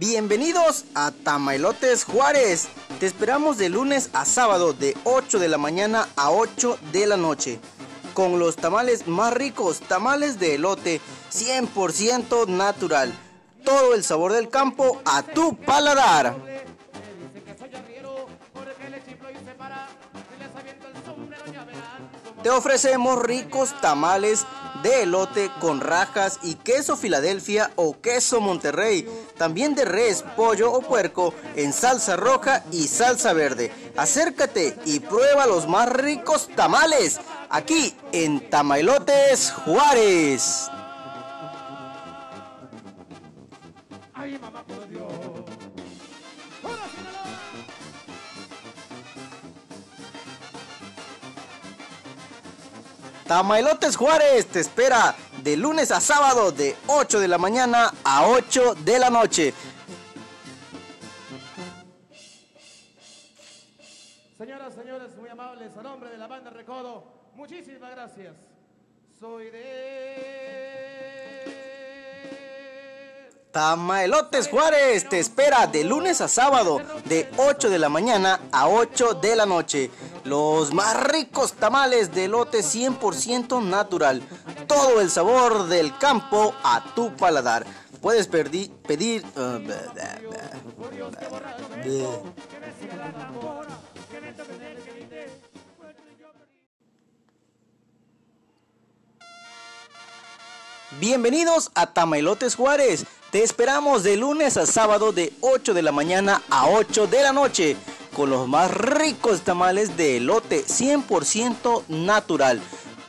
Bienvenidos a Tamailotes Juárez. Te esperamos de lunes a sábado de 8 de la mañana a 8 de la noche. Con los tamales más ricos, tamales de elote 100% natural. Todo el sabor del campo a tu paladar. Te ofrecemos ricos tamales de elote con rajas y queso Filadelfia o queso Monterrey, también de res, pollo o puerco en salsa roja y salsa verde. Acércate y prueba los más ricos tamales aquí en Tamailotes Juárez. Tamailotes Juárez te espera de lunes a sábado de 8 de la mañana a 8 de la noche. Señoras, señores, muy amables, a nombre de la banda Recodo, muchísimas gracias. Soy de... Tamailotes Juárez te espera de lunes a sábado de 8 de la mañana a 8 de la noche. Los más ricos tamales de lote 100% natural. Todo el sabor del campo a tu paladar. Puedes pedir... uh, Bienvenidos a Tamailotes Juárez. Te esperamos de lunes a sábado de 8 de la mañana a 8 de la noche con los más ricos tamales de elote 100% natural.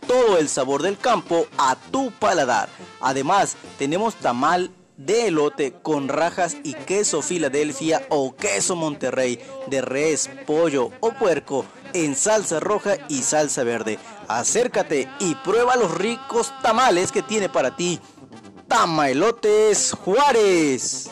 Todo el sabor del campo a tu paladar. Además, tenemos tamal de elote con rajas y queso Filadelfia o queso Monterrey de res, pollo o puerco en salsa roja y salsa verde. Acércate y prueba los ricos tamales que tiene para ti Tamailotes Juárez.